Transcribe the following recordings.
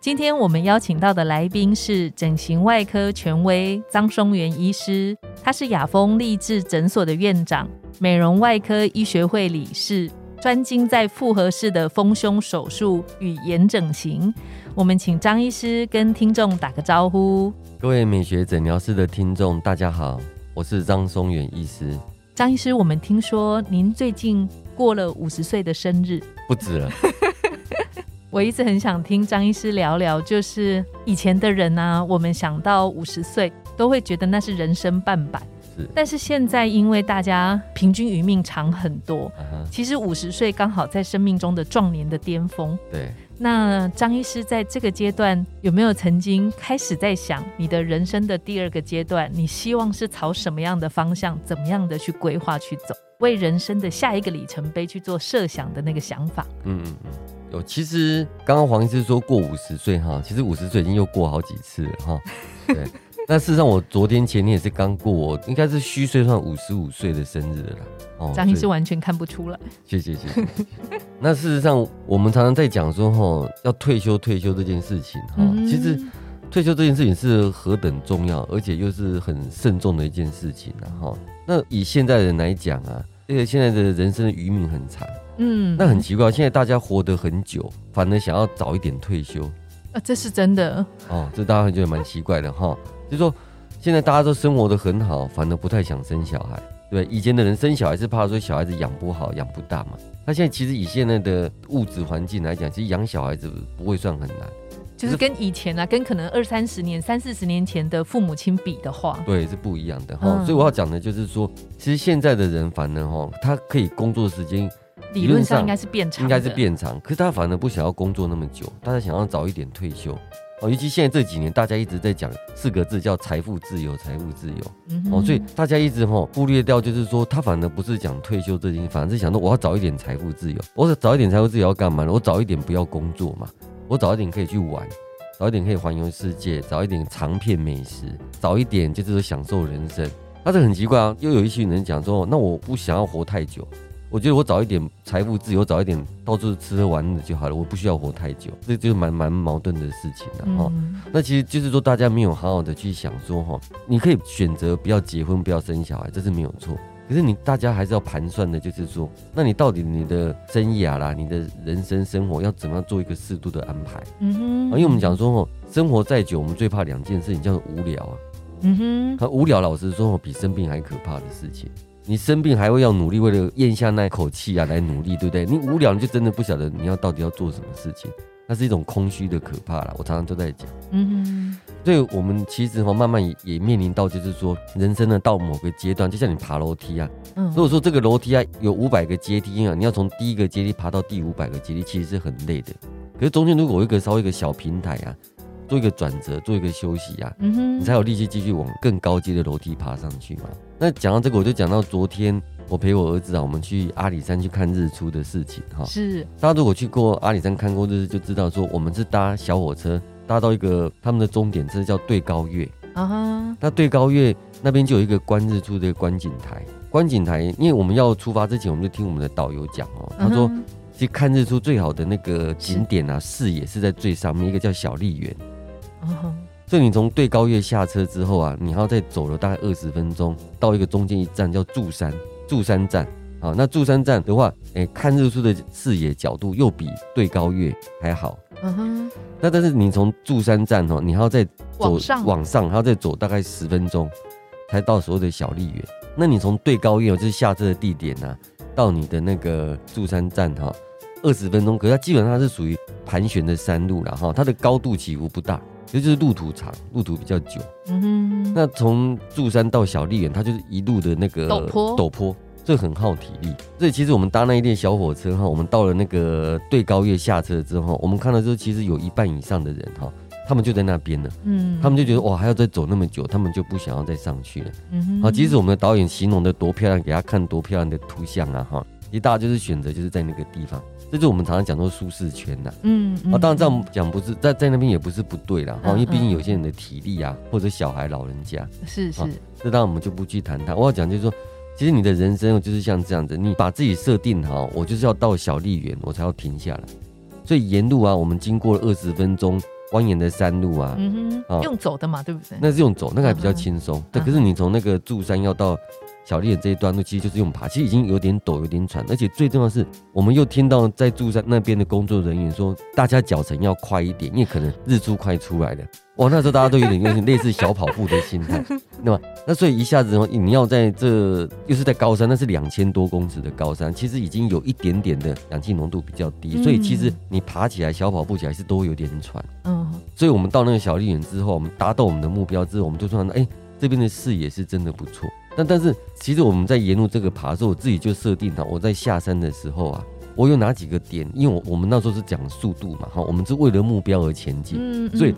今天我们邀请到的来宾是整形外科权威张松元医师，他是雅风励志诊所的院长，美容外科医学会理事，专精在复合式的丰胸手术与眼整形。我们请张医师跟听众打个招呼。各位美学诊疗室的听众，大家好，我是张松元医师。张医师，我们听说您最近过了五十岁的生日，不止了。我一直很想听张医师聊聊，就是以前的人呢，我们想到五十岁都会觉得那是人生半百，是。但是现在因为大家平均余命长很多，其实五十岁刚好在生命中的壮年的巅峰。对。那张医师在这个阶段有没有曾经开始在想你的人生的第二个阶段，你希望是朝什么样的方向，怎么样的去规划去走，为人生的下一个里程碑去做设想的那个想法？嗯嗯嗯。有，其实刚刚黄医师说过五十岁哈，其实五十岁已经又过好几次了哈。对，那事实上我昨天前天也是刚过，我应该是虚岁算五十五岁的生日了。哦，张医师完全看不出来。谢谢谢谢。那事实上我们常常在讲说哈，要退休退休这件事情哈，其实退休这件事情是何等重要，而且又是很慎重的一件事情了哈。那以现在人来讲啊，因为现在的人生的余命很长。嗯，那很奇怪，现在大家活得很久，反而想要早一点退休，啊，这是真的哦，这大家会觉得蛮奇怪的哈。就说现在大家都生活的很好，反而不太想生小孩，对以前的人生小孩是怕说小孩子养不好、养不大嘛。那现在其实以现在的物质环境来讲，其实养小孩子不会算很难，就是跟以前啊，跟可能二三十年、三四十年前的父母亲比的话，对，是不一样的哈。所以我要讲的就是说，其实现在的人反而哈，他可以工作时间。理论上应该是变长，应该是变长，可是他反而不想要工作那么久，大家想要早一点退休哦。尤其现在这几年，大家一直在讲四个字叫财富自由，财富自由哦，所以大家一直哈忽略掉，就是说他反而不是讲退休这件事，反而是想说我要早一点财富自由。我早一点财富自由要干嘛呢？我早一点不要工作嘛，我早一点可以去玩，早一点可以环游世界，早一点尝遍美食，早一点就是说享受人生。但是很奇怪啊，又有一群人讲说，那我不想要活太久。我觉得我早一点财富自由，早一点到处吃喝玩乐就好了，我不需要活太久，这就蛮蛮矛盾的事情了哈。那其实就是说，大家没有好好的去想说哈，你可以选择不要结婚，不要生小孩，这是没有错。可是你大家还是要盘算的，就是说，那你到底你的生涯啦，你的人生生活要怎么样做一个适度的安排？嗯哼，因为我们讲说哦，生活再久，我们最怕两件事情，叫做无聊啊。嗯哼，他无聊，老实说，比生病还可怕的事情。你生病还会要努力，为了咽下那口气啊，来努力，对不对？你无聊，你就真的不晓得你要到底要做什么事情，那是一种空虚的可怕了。我常常都在讲，嗯哼。所以我们其实哈，慢慢也也面临到，就是说，人生呢到某个阶段，就像你爬楼梯啊，嗯，如果说这个楼梯啊有五百个阶梯啊，你要从第一个阶梯爬到第五百个阶梯，其实是很累的。可是中间如果有一个稍微一个小平台啊。做一个转折，做一个休息呀，你才有力气继续往更高阶的楼梯爬上去嘛。那讲到这个，我就讲到昨天我陪我儿子啊，我们去阿里山去看日出的事情哈。是，大家如果去过阿里山看过日出，就知道说我们是搭小火车，搭到一个他们的终点，这叫对高月啊哈。那对高月那边就有一个观日出的观景台，观景台，因为我们要出发之前，我们就听我们的导游讲哦，他说其实看日出最好的那个景点啊，视野是在最上面，一个叫小丽园。所以你从对高月下车之后啊，你还要再走了大概二十分钟，到一个中间一站叫柱山，柱山站。好，那柱山站的话，哎，看日出的视野角度又比对高月还好。嗯哼。那但是你从柱山站哦，你还要再走往上，还要再走大概十分钟，才到所有的小丽园。那你从对高月就是下车的地点呢，到你的那个柱山站哈，二十分钟，可是它基本上是属于盘旋的山路了哈，它的高度起伏不大。其实就是路途长，路途比较久。嗯哼，那从柱山到小丽园，它就是一路的那个陡坡，陡坡，这很耗体力。所以其实我们搭那一列小火车哈，我们到了那个对高月下车之后，我们看到之后，其实有一半以上的人哈，他们就在那边了，嗯，他们就觉得哇，还要再走那么久，他们就不想要再上去了。嗯，好，即使我们的导演形容的多漂亮，给他看多漂亮的图像啊，哈，一大就是选择就是在那个地方，这就是我们常常讲说舒适圈呐。嗯，啊，当然这样讲不是在在那边也不是不对啦，哈，因为毕竟有些人的体力啊，或者小孩、老人家，是是，这当然我们就不去谈它。我要讲就是说，其实你的人生就是像这样子，你把自己设定好，我就是要到小丽园，我才要停下来。所以沿路啊，我们经过了二十分钟。蜿蜒的山路啊，嗯哼，用走的嘛，对不对？那是用走，那个还比较轻松。对，可是你从那个柱山要到小丽的这一段路，其实就是用爬，其实已经有点陡，有点喘。而且最重要的是，我们又听到在住在那边的工作人员说，大家脚程要快一点，因为可能日出快出来了。哇，那时候大家都有点有点类似小跑步的心态，对吧？那所以一下子你要在这又是在高山，那是两千多公尺的高山，其实已经有一点点的氧气浓度比较低，所以其实你爬起来小跑步起来是都有点喘。嗯，所以我们到那个小丽园之后，我们达到我们的目标之后，我们就说，哎，这边的视野是真的不错。但但是其实我们在沿路这个爬的时候，我自己就设定了，我在下山的时候啊。我有哪几个点？因为我我们那时候是讲速度嘛，哈，我们是为了目标而前进，所以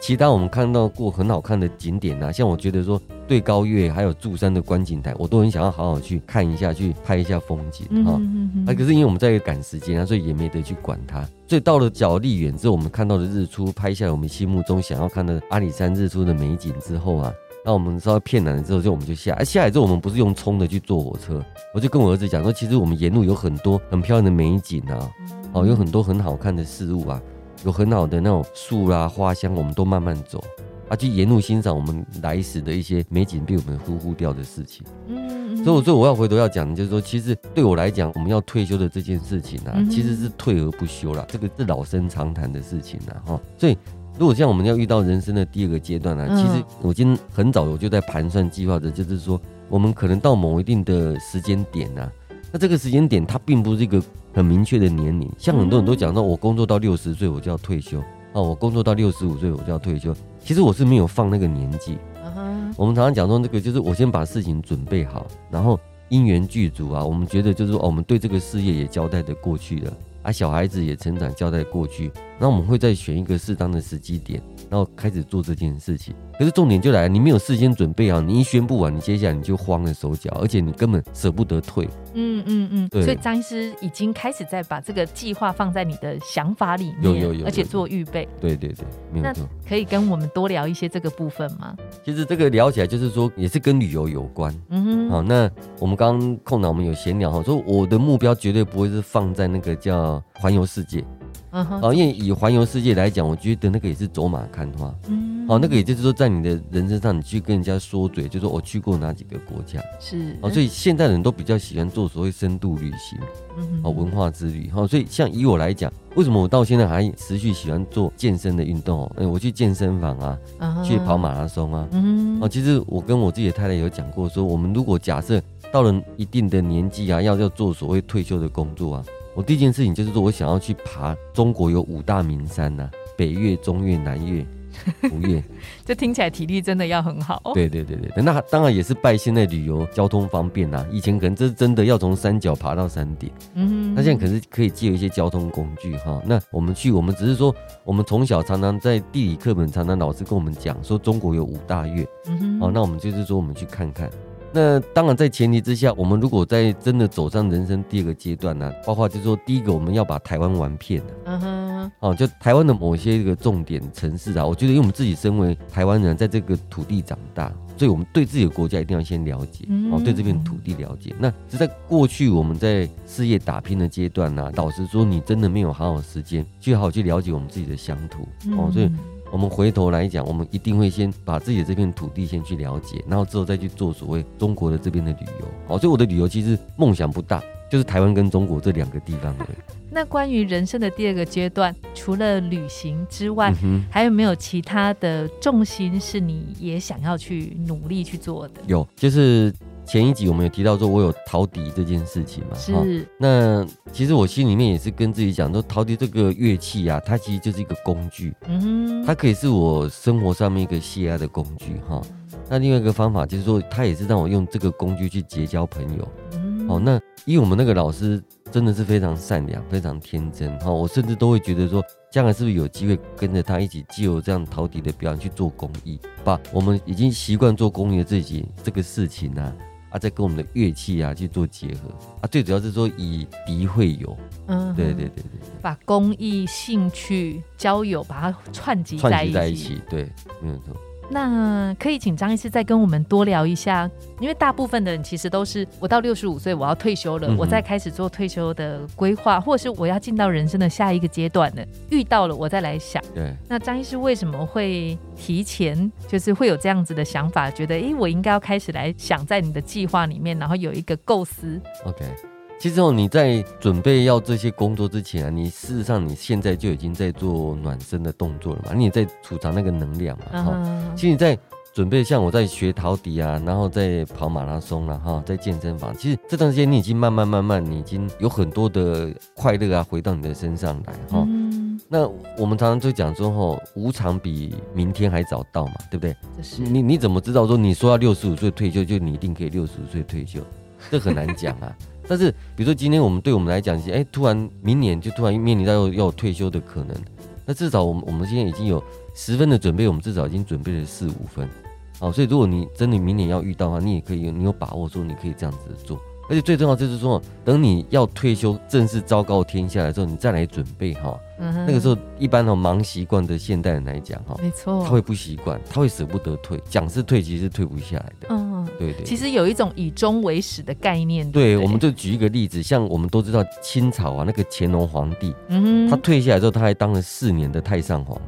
其他我们看到过很好看的景点啊，像我觉得说对高月还有柱山的观景台，我都很想要好好去看一下，去拍一下风景哈。那可是因为我们在赶时间啊，所以也没得去管它。所以到了角力远之后，我们看到的日出，拍下我们心目中想要看的阿里山日出的美景之后啊。那我们稍微骗难了之后，就我们就下。下来之后，我们不是用冲的去坐火车，我就跟我儿子讲说，其实我们沿路有很多很漂亮的美景啊，哦，有很多很好看的事物啊，有很好的那种树啦、花香，我们都慢慢走，啊，去沿路欣赏我们来时的一些美景被我们忽忽掉的事情。嗯，所以，所以我要回头要讲，就是说，其实对我来讲，我们要退休的这件事情啊，其实是退而不休啦，这个是老生常谈的事情了，哈，所以。如果像我们要遇到人生的第二个阶段呢？其实我今天很早我就在盘算计划着，就是说我们可能到某一定的时间点呢，那这个时间点它并不是一个很明确的年龄。像很多人都讲到，我工作到六十岁我就要退休啊，我工作到六十五岁我就要退休。其实我是没有放那个年纪。我们常常讲说，那个就是我先把事情准备好，然后因缘具足啊，我们觉得就是说，我们对这个事业也交代的过去了。啊，小孩子也成长，交代过去，那我们会再选一个适当的时机点，然后开始做这件事情。可是重点就来了，你没有事先准备好，你一宣布完，你接下来你就慌了手脚，而且你根本舍不得退。嗯嗯嗯，对。所以张医师已经开始在把这个计划放在你的想法里面，有有有，而且做预备。对对对，没有错。可以跟我们多聊一些这个部分吗？其实这个聊起来就是说，也是跟旅游有关。嗯哼。好，那我们刚刚空档我们有闲聊哈，说我的目标绝对不会是放在那个叫环游世界。哦，因为以环游世界来讲，我觉得那个也是走马看花。嗯，哦，那个也就是说，在你的人生上，你去跟人家说嘴，就说我去过哪几个国家。是，哦，所以现在人都比较喜欢做所谓深度旅行，哦，文化之旅。哈，所以像以我来讲，为什么我到现在还持续喜欢做健身的运动？哦，哎，我去健身房啊，去跑马拉松啊。嗯，哦，其实我跟我自己的太太有讲过，说我们如果假设到了一定的年纪啊，要要做所谓退休的工作啊。我第一件事情就是说，我想要去爬中国有五大名山呐，北岳、中岳、南岳、五岳。这听起来体力真的要很好。对对对对，那当然也是拜现在旅游交通方便呐。以前可能这是真的要从山脚爬到山顶，嗯，那现在可是可以借一些交通工具哈。那我们去，我们只是说，我们从小常常在地理课本常常老师跟我们讲说，中国有五大岳，嗯哼，哦，那我们就是说，我们去看看。那当然，在前提之下，我们如果在真的走上人生第二个阶段呢，包括就是说，第一个我们要把台湾玩遍了，嗯哼，哦，就台湾的某些一个重点城市啊，我觉得因为我们自己身为台湾人，在这个土地长大，所以我们对自己的国家一定要先了解，哦，对这片土地了解。那是在过去我们在事业打拼的阶段呢，老实说，你真的没有好好时间去好好去了解我们自己的乡土，哦，所以。我们回头来讲，我们一定会先把自己的这片土地先去了解，然后之后再去做所谓中国的这边的旅游。好，所以我的旅游其实梦想不大，就是台湾跟中国这两个地方而已。那关于人生的第二个阶段，除了旅行之外，还有没有其他的重心是你也想要去努力去做的？有，就是。前一集我们有提到说，我有陶笛这件事情嘛？是。那其实我心里面也是跟自己讲说，陶笛这个乐器啊，它其实就是一个工具，嗯，它可以是我生活上面一个泄压的工具哈。那另外一个方法就是说，它也是让我用这个工具去结交朋友。哦，那因为我们那个老师。真的是非常善良、非常天真。哈，我甚至都会觉得说，将来是不是有机会跟着他一起，既有这样陶笛的表演去做公益，把我们已经习惯做公益的自己这个事情呢？啊，再跟我们的乐器啊去做结合。啊，最主要是说以敌会友，嗯，对对对对，把公益、兴趣、交友把它串集在一起，对，没有错。那可以请张医师再跟我们多聊一下，因为大部分的人其实都是我到六十五岁我要退休了，我再开始做退休的规划，或者是我要进到人生的下一个阶段了，遇到了我再来想。对。那张医师为什么会提前，就是会有这样子的想法，觉得哎，我应该要开始来想在你的计划里面，然后有一个构思。OK。其实哦，你在准备要这些工作之前啊，你事实上你现在就已经在做暖身的动作了嘛，你也在储藏那个能量嘛。哈，其实你在准备，像我在学陶笛啊，然后在跑马拉松了哈，在健身房，其实这段时间你已经慢慢慢慢，你已经有很多的快乐啊回到你的身上来哈。那我们常常就讲说吼，无常比明天还早到嘛，对不对？你你怎么知道说你说要六十五岁退休，就你一定可以六十五岁退休？这很难讲啊。但是，比如说今天我们对我们来讲，哎，突然明年就突然面临到要要退休的可能，那至少我们我们现在已经有十分的准备，我们至少已经准备了四五分，好，所以如果你真的明年要遇到的话，你也可以，你有把握说你可以这样子做。而且最重要就是说，等你要退休正式昭告天下来之后，你再来准备哈。那个时候，一般的忙习惯的现代人来讲哈，没错，他会不习惯，他会舍不得退。讲是退，其实是退不下来的。嗯，对对。其实有一种以终为始的概念。对，我们就举一个例子，像我们都知道清朝啊，那个乾隆皇帝，嗯，他退下来之后，他还当了四年的太上皇，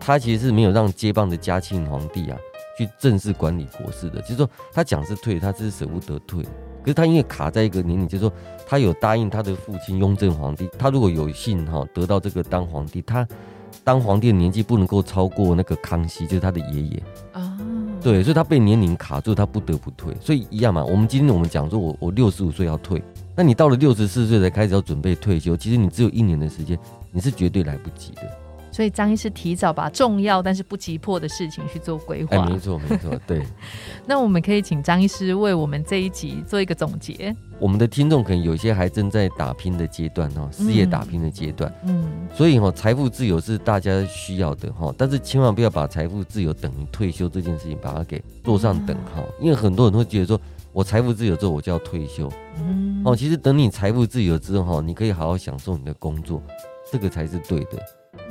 他其实是没有让接棒的嘉庆皇帝啊去正式管理国事的，就是说他讲是退，他只是舍不得退。可是他因为卡在一个年龄，就是说他有答应他的父亲雍正皇帝，他如果有幸哈得到这个当皇帝，他当皇帝的年纪不能够超过那个康熙，就是他的爷爷啊。对，所以他被年龄卡住，他不得不退。所以一样嘛，我们今天我们讲说我我六十五岁要退，那你到了六十四岁才开始要准备退休，其实你只有一年的时间，你是绝对来不及的。所以张医师提早把重要但是不急迫的事情去做规划。哎，没错没错，对。那我们可以请张医师为我们这一集做一个总结。我们的听众可能有些还正在打拼的阶段哦，事业打拼的阶段。嗯。所以哈，财富自由是大家需要的哈，但是千万不要把财富自由等于退休这件事情把它给做上等号，因为很多人会觉得说我财富自由之后我就要退休。嗯。哦，其实等你财富自由之后哈，你可以好好享受你的工作，这个才是对的。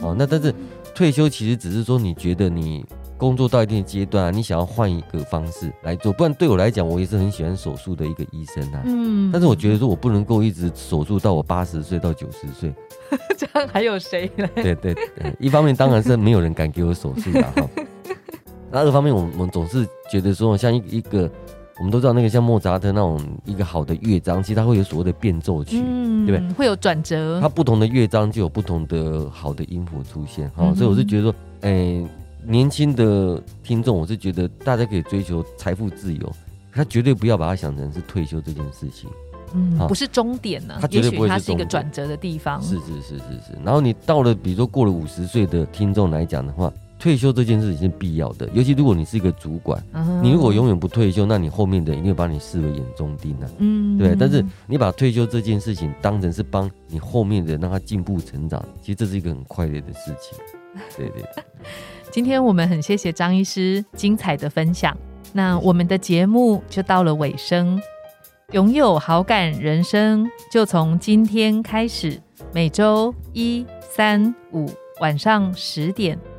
哦，那但是退休其实只是说你觉得你工作到一定的阶段啊，你想要换一个方式来做，不然对我来讲，我也是很喜欢手术的一个医生啊。嗯，但是我觉得说我不能够一直手术到我八十岁到九十岁，这样还有谁来？对对对，一方面当然是没有人敢给我手术了哈，那二方面我们我们总是觉得说像一一个。我们都知道那个像莫扎特那种一个好的乐章，其实它会有所谓的变奏曲，对不对？会有转折，它不同的乐章就有不同的好的音符出现。哈，所以我是觉得说，哎，年轻的听众，我是觉得大家可以追求财富自由，他绝对不要把它想成是退休这件事情。嗯，不是终点呢，它绝对不会是一个转折的地方。是是是是是。然后你到了，比如说过了五十岁的听众来讲的话。退休这件事情是必要的，尤其如果你是一个主管，你如果永远不退休，那你后面的一定会把你视为眼中钉啊。嗯，对。但是你把退休这件事情当成是帮你后面的让他进步成长，其实这是一个很快乐的事情。对对。今天我们很谢谢张医师精彩的分享，那我们的节目就到了尾声。拥有好感人生，就从今天开始，每周一、三、五晚上十点。